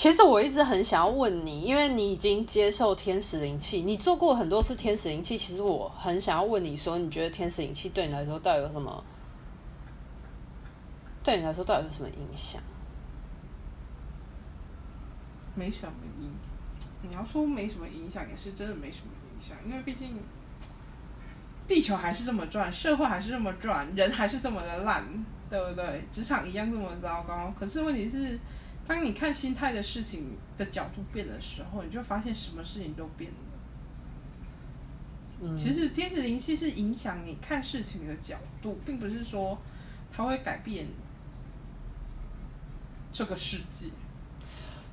其实我一直很想要问你，因为你已经接受天使灵气，你做过很多次天使灵气。其实我很想要问你说，你觉得天使灵气对你来说到底有什么？对你来说到底有什么影响？没什么影，你要说没什么影响，也是真的没什么影响，因为毕竟地球还是这么转，社会还是这么转，人还是这么的烂，对不对？职场一样这么糟糕。可是问题是，当你看心态的事情的角度变的时候，你就发现什么事情都变了。嗯，其实天使灵气是影响你看事情的角度，并不是说它会改变这个世界。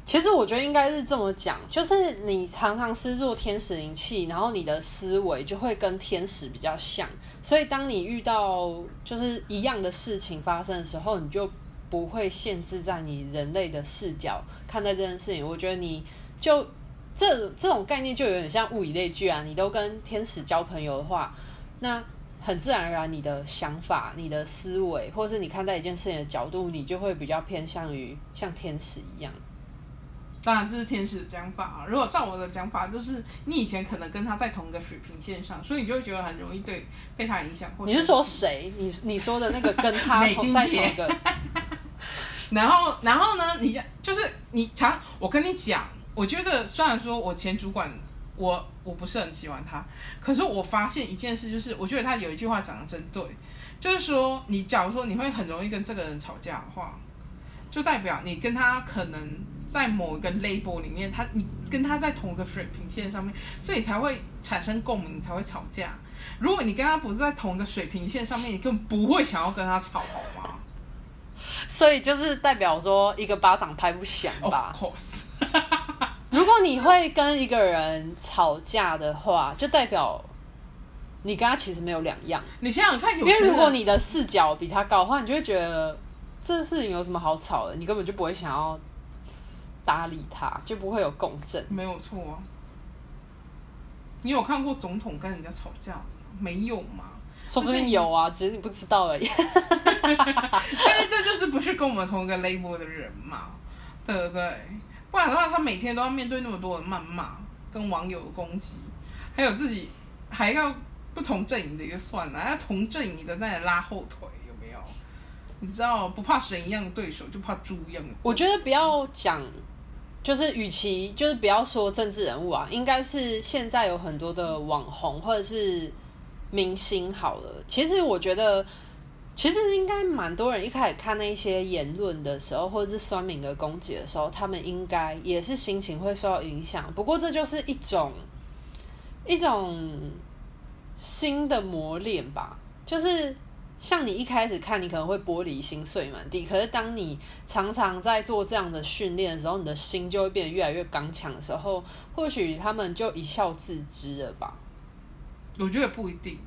其实我觉得应该是这么讲，就是你常常是做天使灵气，然后你的思维就会跟天使比较像，所以当你遇到就是一样的事情发生的时候，你就不会限制在你人类的视角看待这件事情。我觉得你就这这种概念就有点像物以类聚啊，你都跟天使交朋友的话，那很自然而然你的想法、你的思维，或是你看待一件事情的角度，你就会比较偏向于像天使一样。当然，这是天使的讲法啊。如果照我的讲法，就是你以前可能跟他在同一个水平线上，所以你就会觉得很容易对被他影响。你是说谁？你你说的那个跟他 同在同一个？然后，然后呢？你就是你常我跟你讲，我觉得虽然说我前主管我我不是很喜欢他，可是我发现一件事，就是我觉得他有一句话讲的真对，就是说你假如说你会很容易跟这个人吵架的话，就代表你跟他可能。在某一个 label 里面，他你跟他在同一个水平线上面，所以才会产生共鸣，才会吵架。如果你跟他不是在同一个水平线上面，你根本不会想要跟他吵，好吗？所以就是代表说，一个巴掌拍不响吧？Of course。如果你会跟一个人吵架的话，就代表你跟他其实没有两样。你想想看，因为如果你的视角比他高的话，你就会觉得这事情有什么好吵的？你根本就不会想要。搭理他就不会有共振，没有错啊。你有看过总统跟人家吵架没有吗？说不定有啊，只是你不知道而已。但是这就是不是跟我们同一个 label 的人嘛，对不对？不然的话，他每天都要面对那么多的谩骂、跟网友的攻击，还有自己还要不同阵营的一个算了，要同阵营的在那拉后腿。有没有？你知道不怕神一样的对手，就怕猪一样的。我觉得不要讲。就是，与其就是不要说政治人物啊，应该是现在有很多的网红或者是明星好了。其实我觉得，其实应该蛮多人一开始看那些言论的时候，或者是酸民的攻击的时候，他们应该也是心情会受到影响。不过这就是一种一种新的磨练吧，就是。像你一开始看，你可能会玻璃心碎满地。可是当你常常在做这样的训练的时候，你的心就会变得越来越刚强的时候，或许他们就一笑置之了吧？我觉得不一定。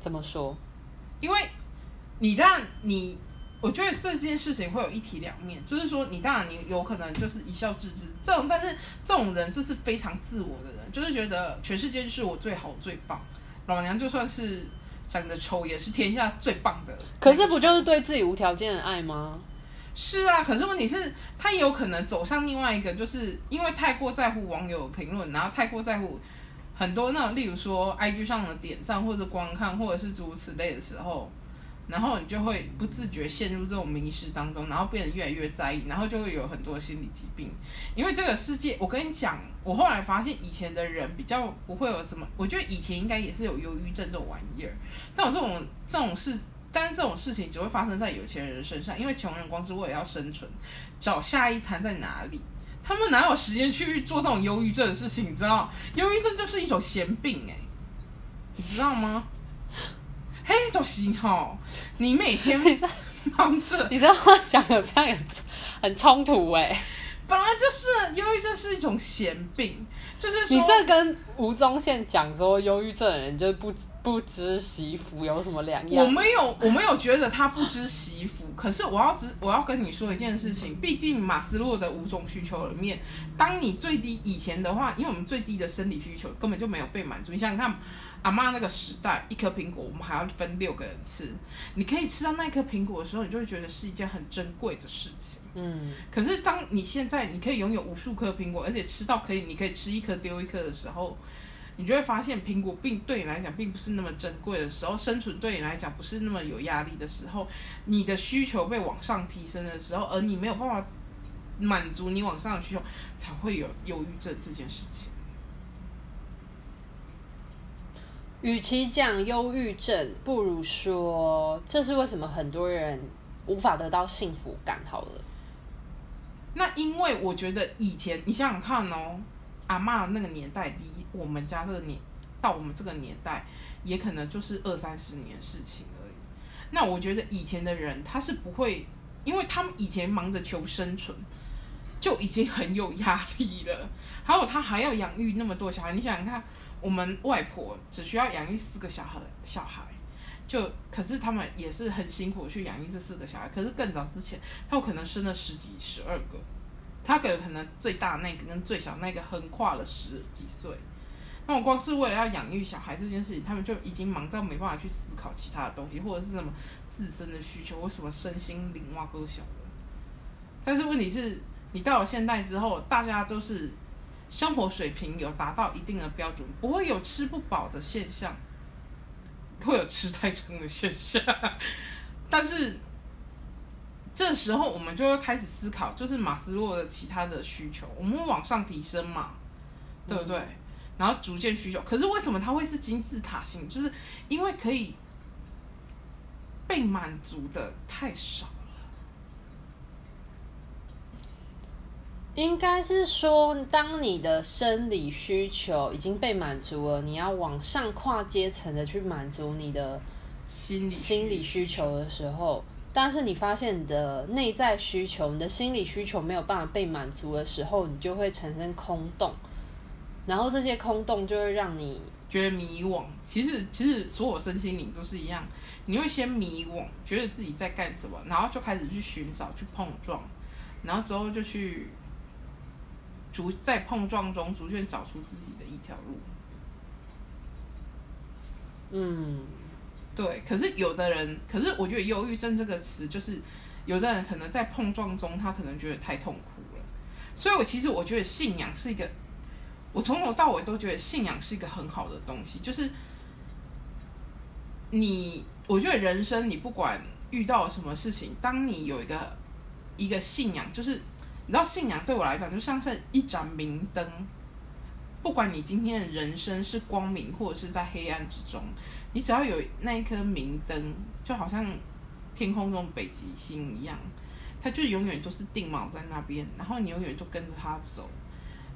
怎么说？因为你当然你，我觉得这件事情会有一体两面，就是说你当然你有可能就是一笑置之这种，但是这种人就是非常自我的人，就是觉得全世界就是我最好最棒，老娘就算是。长得丑也是天下最棒的，可是不就是对自己无条件的爱吗？是啊，可是问题是，他也有可能走上另外一个，就是因为太过在乎网友评论，然后太过在乎很多那种，例如说 IG 上的点赞或者观看，或者是诸如此类的时候。然后你就会不自觉陷入这种迷失当中，然后变得越来越在意，然后就会有很多心理疾病。因为这个世界，我跟你讲，我后来发现以前的人比较不会有什么，我觉得以前应该也是有忧郁症这种玩意儿。但我这种这种事，但是这种事情只会发生在有钱人身上，因为穷人光是为了要生存，找下一餐在哪里，他们哪有时间去做这种忧郁症的事情？你知道，忧郁症就是一种闲病，哎，你知道吗？嘿，都行哈！你每天 忙着，你这话讲的非常很很冲突哎。本来就是忧郁症是一种闲病，就是说你这跟吴宗宪讲说，忧郁症的人就是不不知惜福有什么两样？我没有，我没有觉得他不知惜福。可是我要知，我要跟你说一件事情，毕竟马斯洛的五种需求里面，当你最低以前的话，因为我们最低的生理需求根本就没有被满足。你想想看，阿妈那个时代，一颗苹果我们还要分六个人吃，你可以吃到那一颗苹果的时候，你就会觉得是一件很珍贵的事情。嗯。可是当你现在你可以拥有无数颗苹果，而且吃到可以，你可以吃一颗丢一颗的时候。你就会发现，苹果并对你来讲并不是那么珍贵的时候，生存对你来讲不是那么有压力的时候，你的需求被往上提升的时候，而你没有办法满足你往上的需求，才会有忧郁症这件事情。与其讲忧郁症，不如说这是为什么很多人无法得到幸福感。好了，那因为我觉得以前你想想看哦。阿嬷那个年代，离我们家这个年到我们这个年代，也可能就是二三十年事情而已。那我觉得以前的人他是不会，因为他们以前忙着求生存，就已经很有压力了。还有他还要养育那么多小孩，你想想看，我们外婆只需要养育四个小孩，小孩就可是他们也是很辛苦去养育这四个小孩。可是更早之前，他有可能生了十几、十二个。他给可能最大那个跟最小那个横跨了十几岁，那我光是为了要养育小孩这件事情，他们就已经忙到没办法去思考其他的东西，或者是什么自身的需求或什么身心灵哇都小的。但是问题是，你到了现代之后，大家都是生活水平有达到一定的标准，不会有吃不饱的现象，会有吃太撑的现象，但是。这时候我们就会开始思考，就是马斯洛的其他的需求，我们会往上提升嘛，对不对？嗯、然后逐渐需求，可是为什么它会是金字塔型？就是因为可以被满足的太少了。应该是说，当你的生理需求已经被满足了，你要往上跨阶层的去满足你的心理心理需求的时候。但是你发现你的内在需求、你的心理需求没有办法被满足的时候，你就会产生空洞，然后这些空洞就会让你觉得迷惘。其实，其实所有身心灵都是一样，你会先迷惘，觉得自己在干什么，然后就开始去寻找、去碰撞，然后之后就去逐在碰撞中逐渐找出自己的一条路。嗯。对，可是有的人，可是我觉得忧郁症这个词，就是有的人可能在碰撞中，他可能觉得太痛苦了。所以，我其实我觉得信仰是一个，我从头到尾都觉得信仰是一个很好的东西。就是你，我觉得人生你不管遇到什么事情，当你有一个一个信仰，就是你知道，信仰对我来讲就像是一盏明灯，不管你今天的人生是光明或者是在黑暗之中。你只要有那一颗明灯，就好像天空中北极星一样，它就永远都是定锚在那边，然后你永远都跟着它走。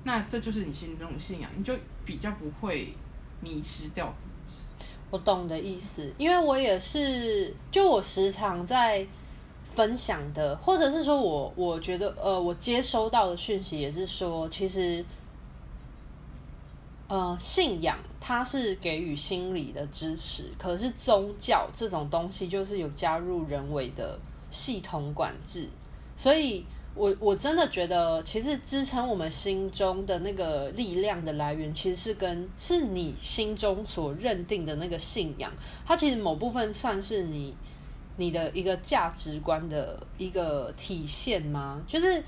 那这就是你心中的信仰，你就比较不会迷失掉自己。我懂的意思，因为我也是，就我时常在分享的，或者是说我我觉得，呃，我接收到的讯息也是说，其实。呃，信仰它是给予心理的支持，可是宗教这种东西就是有加入人为的系统管制，所以我我真的觉得，其实支撑我们心中的那个力量的来源，其实是跟是你心中所认定的那个信仰，它其实某部分算是你你的一个价值观的一个体现吗？就是。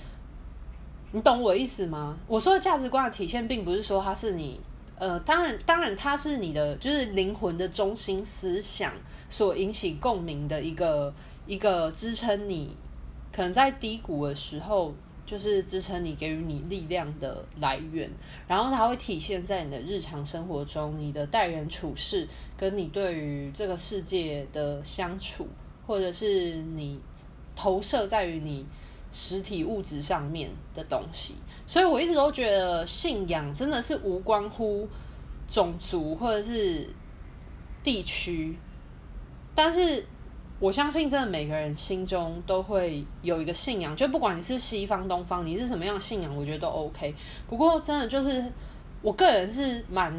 你懂我意思吗？我说的价值观的体现，并不是说它是你，呃，当然，当然，它是你的，就是灵魂的中心思想所引起共鸣的一个一个支撑你，可能在低谷的时候，就是支撑你、给予你力量的来源。然后它会体现在你的日常生活中，你的待人处事，跟你对于这个世界的相处，或者是你投射在于你。实体物质上面的东西，所以我一直都觉得信仰真的是无关乎种族或者是地区，但是我相信，真的每个人心中都会有一个信仰，就不管你是西方、东方，你是什么样的信仰，我觉得都 OK。不过，真的就是我个人是蛮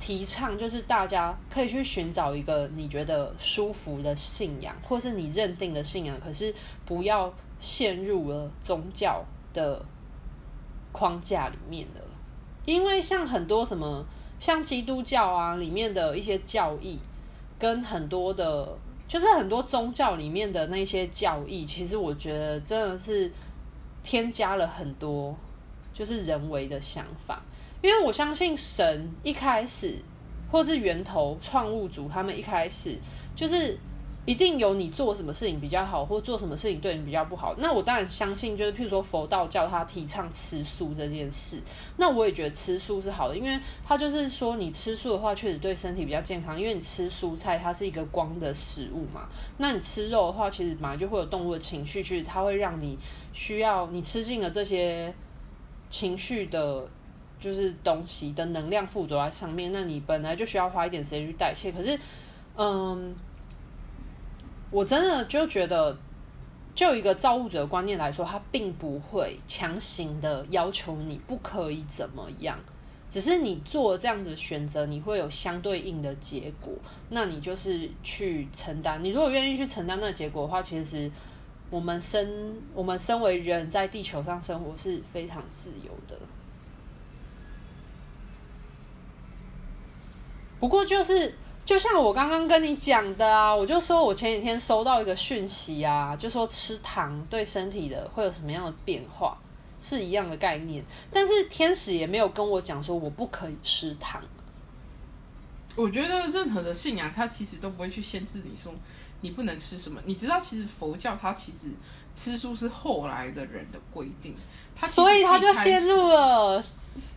提倡，就是大家可以去寻找一个你觉得舒服的信仰，或是你认定的信仰，可是不要陷入了宗教的框架里面的。因为像很多什么，像基督教啊里面的一些教义，跟很多的，就是很多宗教里面的那些教义，其实我觉得真的是添加了很多，就是人为的想法。因为我相信神一开始，或是源头创物主，他们一开始就是一定有你做什么事情比较好，或做什么事情对你比较不好。那我当然相信，就是譬如说佛道教他提倡吃素这件事，那我也觉得吃素是好的，因为他就是说你吃素的话，确实对身体比较健康，因为你吃蔬菜它是一个光的食物嘛。那你吃肉的话，其实本来就会有动物的情绪，去它会让你需要你吃进了这些情绪的。就是东西的能量附着在上面，那你本来就需要花一点时间去代谢。可是，嗯，我真的就觉得，就一个造物者的观念来说，他并不会强行的要求你不可以怎么样，只是你做这样子选择，你会有相对应的结果。那你就是去承担。你如果愿意去承担那个结果的话，其实我们身我们身为人在地球上生活是非常自由的。不过就是，就像我刚刚跟你讲的啊，我就说我前几天收到一个讯息啊，就说吃糖对身体的会有什么样的变化，是一样的概念。但是天使也没有跟我讲说我不可以吃糖。我觉得任何的信仰，它其实都不会去限制你说你不能吃什么。你知道，其实佛教它其实吃素是后来的人的规定，所以他就陷入了。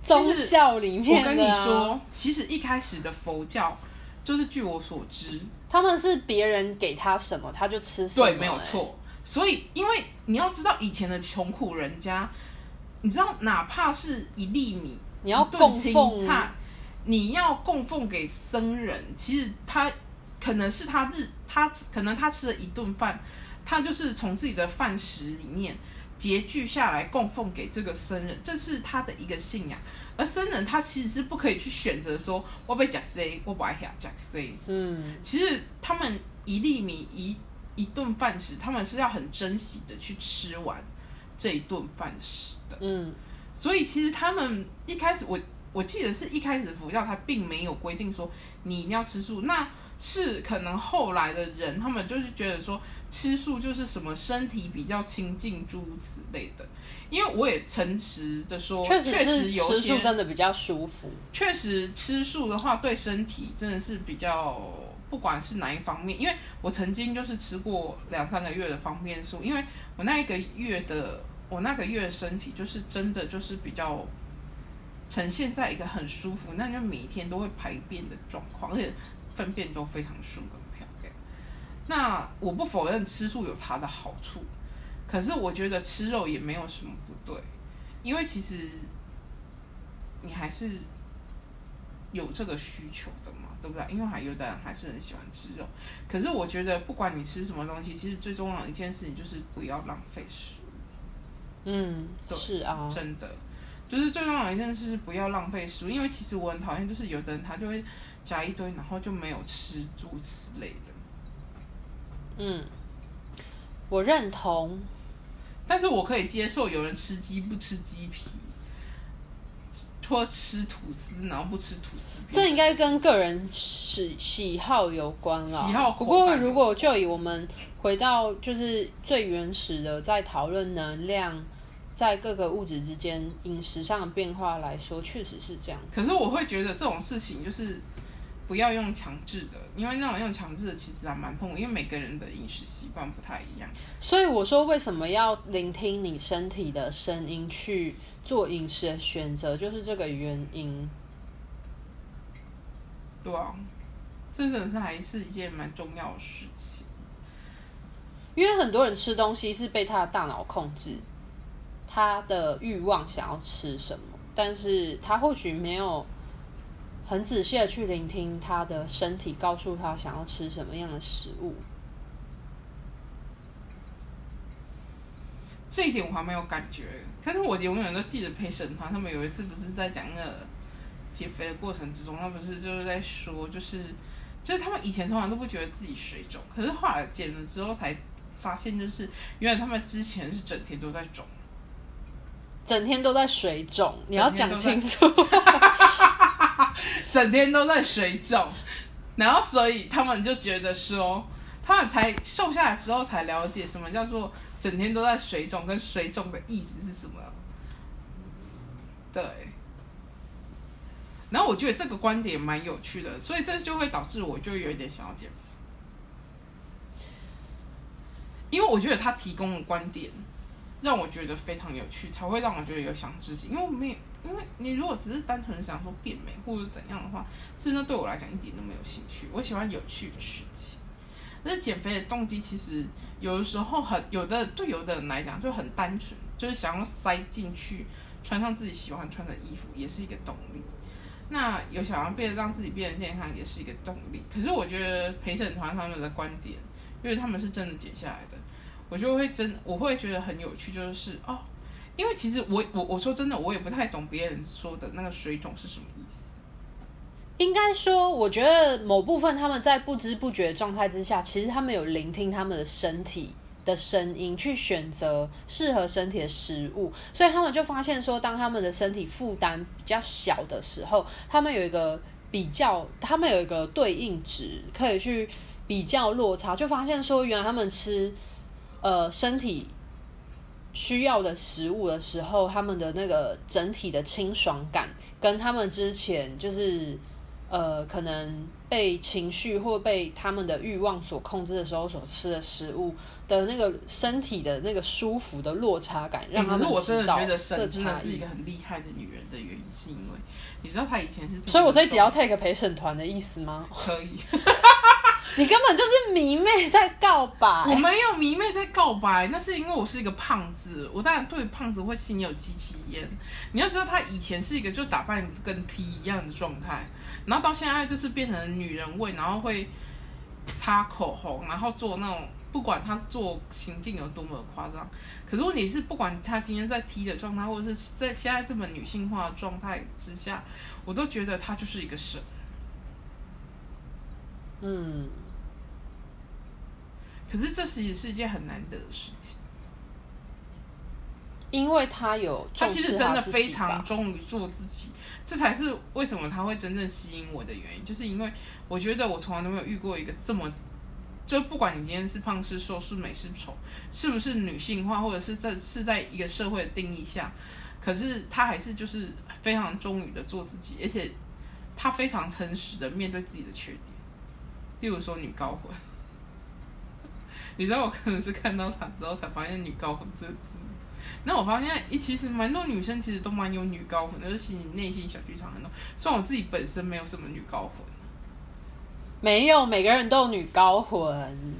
宗教里面，啊，我跟你说，其实一开始的佛教，就是据我所知，他们是别人给他什么，他就吃什么，欸。对，没有错。所以，因为你要知道，以前的穷苦人家，你知道，哪怕是一粒米，你要供奉菜，你要供奉给僧人，其实他可能是他日，他可能他吃了一顿饭，他就是从自己的饭食里面。截据下来供奉给这个僧人，这是他的一个信仰。而僧人他其实是不可以去选择说，我被夹谁，我不爱夹谁。嗯，其实他们一粒米一一顿饭食，他们是要很珍惜的去吃完这一顿饭食的。嗯，所以其实他们一开始，我我记得是一开始佛教他并没有规定说你一定要吃素，那是可能后来的人他们就是觉得说。吃素就是什么身体比较清净诸如此类的，因为我也诚实的说，确实，吃素真的比较舒服。确实吃素的话对身体真的是比较，不管是哪一方面，因为我曾经就是吃过两三个月的方便素，因为我那一个月的我那个月的身体就是真的就是比较呈现在一个很舒服，那就每一天都会排便的状况，而且粪便都非常顺跟漂亮。那我不否认吃素有它的好处，可是我觉得吃肉也没有什么不对，因为其实你还是有这个需求的嘛，对不对？因为还有的人还是很喜欢吃肉，可是我觉得不管你吃什么东西，其实最重要的一件事情就是不要浪费食物。嗯，对，是啊，真的，就是最重要的一件事是不要浪费食物，因为其实我很讨厌，就是有的人他就会夹一堆，然后就没有吃，住之类的。嗯，我认同，但是我可以接受有人吃鸡不吃鸡皮，或吃吐司然后不吃吐司。这应该跟个人喜喜好有关啦。喜好。不过如果就以我们回到就是最原始的，在讨论能量在各个物质之间饮食上的变化来说，确实是这样。可是我会觉得这种事情就是。不要用强制的，因为那种用强制的其实还蛮痛苦，因为每个人的饮食习惯不太一样。所以我说，为什么要聆听你身体的声音去做饮食的选择，就是这个原因。对啊，这真的是还是一件蛮重要的事情。因为很多人吃东西是被他的大脑控制，他的欲望想要吃什么，但是他或许没有。很仔细的去聆听他的身体，告诉他想要吃什么样的食物。这一点我还没有感觉，但是我永远都记得陪审团他们有一次不是在讲那个减肥的过程之中，他不是就是在说，就是就是他们以前从来都不觉得自己水肿，可是后来减了之后才发现，就是原来他们之前是整天都在肿，整天都在水肿。你要讲清楚，整天都在水肿，然后所以他们就觉得说，他们才瘦下来之后才了解什么叫做整天都在水肿，跟水肿的意思是什么。对。然后我觉得这个观点蛮有趣的，所以这就会导致我就有一点想要减肥，因为我觉得他提供的观点让我觉得非常有趣，才会让我觉得有想执行。因为没有，因为你如果只是单纯想说变美或者怎样的话，其实那对我来讲一点都没有兴趣。我喜欢有趣的事情。但是减肥的动机其实有的时候很有的对有的人来讲就很单纯，就是想要塞进去穿上自己喜欢穿的衣服，也是一个动力。那有想要变得让自己变得健康，也是一个动力。可是我觉得陪审团他们的观点，因为他们是真的减下来的，我就会真我会觉得很有趣，就是哦，因为其实我我我说真的，我也不太懂别人说的那个水肿是什么意思。应该说，我觉得某部分他们在不知不觉状态之下，其实他们有聆听他们的身体。的声音去选择适合身体的食物，所以他们就发现说，当他们的身体负担比较小的时候，他们有一个比较，他们有一个对应值可以去比较落差，就发现说，原来他们吃呃身体需要的食物的时候，他们的那个整体的清爽感，跟他们之前就是呃可能被情绪或被他们的欲望所控制的时候所吃的食物。的那个身体的那个舒服的落差感，让他们知道。可是我真的觉得沈真的是一个很厉害的女人的原因，是因为你知道她以前是。所以我这一集要 take 陪审团的意思吗？可以。你根本就是迷妹在告白。我没有迷妹在告白，那是因为我是一个胖子，我当然对胖子会心有戚戚焉。你要知道，他以前是一个就打扮跟 T 一样的状态，然后到现在就是变成女人味，然后会擦口红，然后做那种。不管他做行径有多么夸张，可是问题是，不管他今天在 T 的状态，或者是在现在这么女性化的状态之下，我都觉得他就是一个神。嗯。可是这其实是一件很难得的事情，因为他有他，他其实真的非常忠于做自己，这才是为什么他会真正吸引我的原因，就是因为我觉得我从来都没有遇过一个这么。就不管你今天是胖是瘦是美是丑，是不是女性化，或者是在是在一个社会的定义下，可是他还是就是非常忠于的做自己，而且他非常诚实的面对自己的缺点。例如说女高魂，你知道我可能是看到他之后才发现女高魂这个字，那我发现一其实蛮多女生其实都蛮有女高魂的，就是你内心小剧场很多。虽然我自己本身没有什么女高魂。没有，每个人都有女高魂。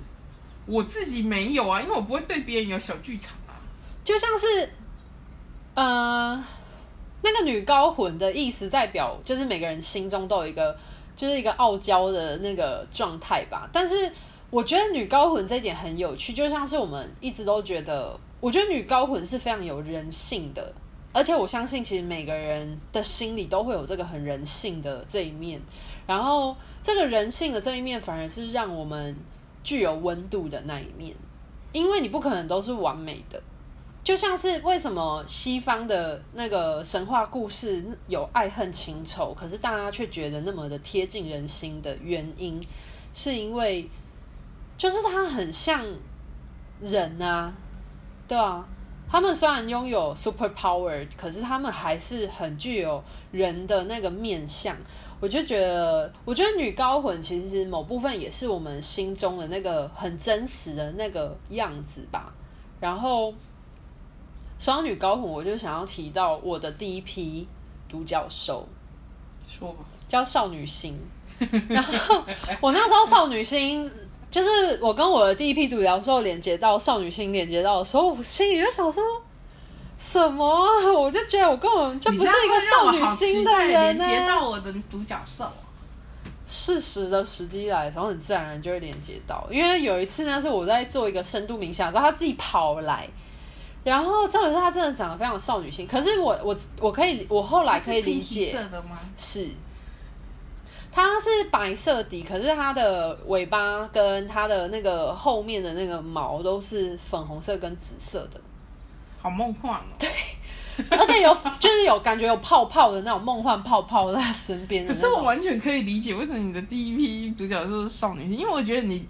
我自己没有啊，因为我不会对别人有小剧场啊。就像是，呃，那个女高魂的意思代表，就是每个人心中都有一个，就是一个傲娇的那个状态吧。但是我觉得女高魂这一点很有趣，就像是我们一直都觉得，我觉得女高魂是非常有人性的，而且我相信其实每个人的心里都会有这个很人性的这一面，然后。这个人性的这一面，反而是让我们具有温度的那一面，因为你不可能都是完美的。就像是为什么西方的那个神话故事有爱恨情仇，可是大家却觉得那么的贴近人心的原因，是因为就是他很像人啊，对啊，他们虽然拥有 super power，可是他们还是很具有人的那个面相。我就觉得，我觉得女高魂其实某部分也是我们心中的那个很真实的那个样子吧。然后，说到女高虎，我就想要提到我的第一批独角兽，说吧，叫少女心。然后我那时候少女心，就是我跟我的第一批独角兽连接到少女心连接到的时候，我心里就想说。什么？我就觉得我根本就不是一个少女心的人呢。连接到我的独角兽。适时的时机来的时候，很自然而然就会连接到。因为有一次呢，是我在做一个深度冥想的时候，他自己跑来，然后张伟她真的长得非常少女心，可是我我我可以我后来可以理解，是色的吗？是，它是白色底，可是它的尾巴跟它的那个后面的那个毛都是粉红色跟紫色的，好梦幻哦。对，而且有就是有感觉有泡泡的那种梦幻泡泡在他身边。可是我完全可以理解为什么你的第一批独角兽是少女心，因为我觉得你。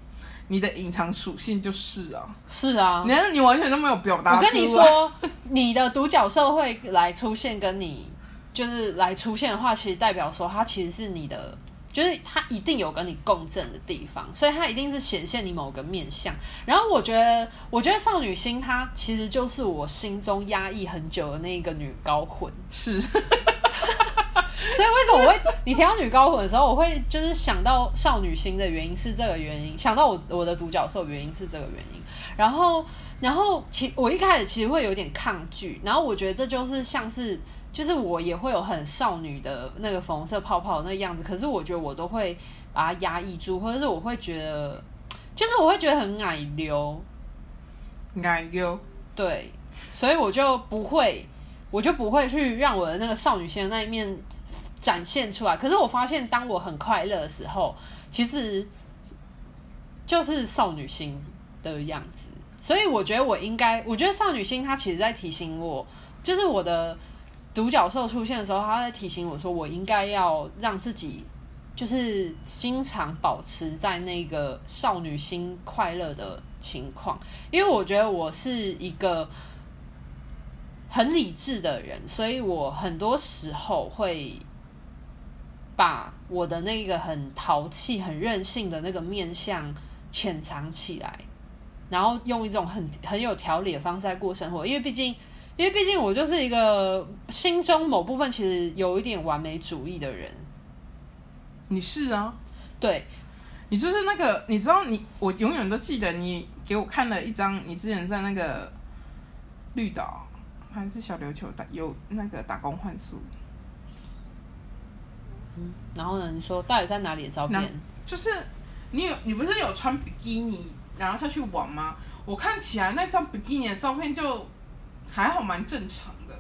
你的隐藏属性就是啊，是啊，你你完全都没有表达。我跟你说，你的独角兽会来出现，跟你就是来出现的话，其实代表说它其实是你的，就是它一定有跟你共振的地方，所以它一定是显现你某个面相。然后我觉得，我觉得少女心它其实就是我心中压抑很久的那一个女高魂，是。所以为什么我会你提到女高魂的时候，我会就是想到少女心的原因是这个原因，想到我我的独角兽原因是这个原因，然后然后其我一开始其实会有点抗拒，然后我觉得这就是像是就是我也会有很少女的那个粉红色泡泡的那个样子，可是我觉得我都会把它压抑住，或者是我会觉得就是我会觉得很矮溜，矮溜，对，所以我就不会我就不会去让我的那个少女心的那一面。展现出来，可是我发现，当我很快乐的时候，其实就是少女心的样子。所以我觉得我应该，我觉得少女心它其实在提醒我，就是我的独角兽出现的时候，它在提醒我说，我应该要让自己就是经常保持在那个少女心快乐的情况，因为我觉得我是一个很理智的人，所以我很多时候会。把我的那个很淘气、很任性的那个面相潜藏起来，然后用一种很很有条理的方式在过生活。因为毕竟，因为毕竟我就是一个心中某部分其实有一点完美主义的人。你是啊，对，你就是那个，你知道你，我永远都记得你给我看了一张你之前在那个绿岛还是小琉球打有那个打工换宿。嗯，然后呢？你说到底在哪里的照片？就是你有，你不是有穿比基尼然后下去玩吗？我看起来那张比基尼的照片就还好，蛮正常的。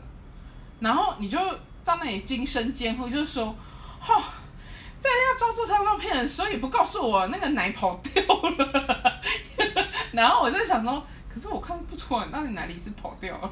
然后你就在那里惊声尖呼，就是说：“哈、哦，在要照这张照片的时候，也不告诉我那个奶跑掉了。”然后我在想说，可是我看不出来到底哪里是跑掉了。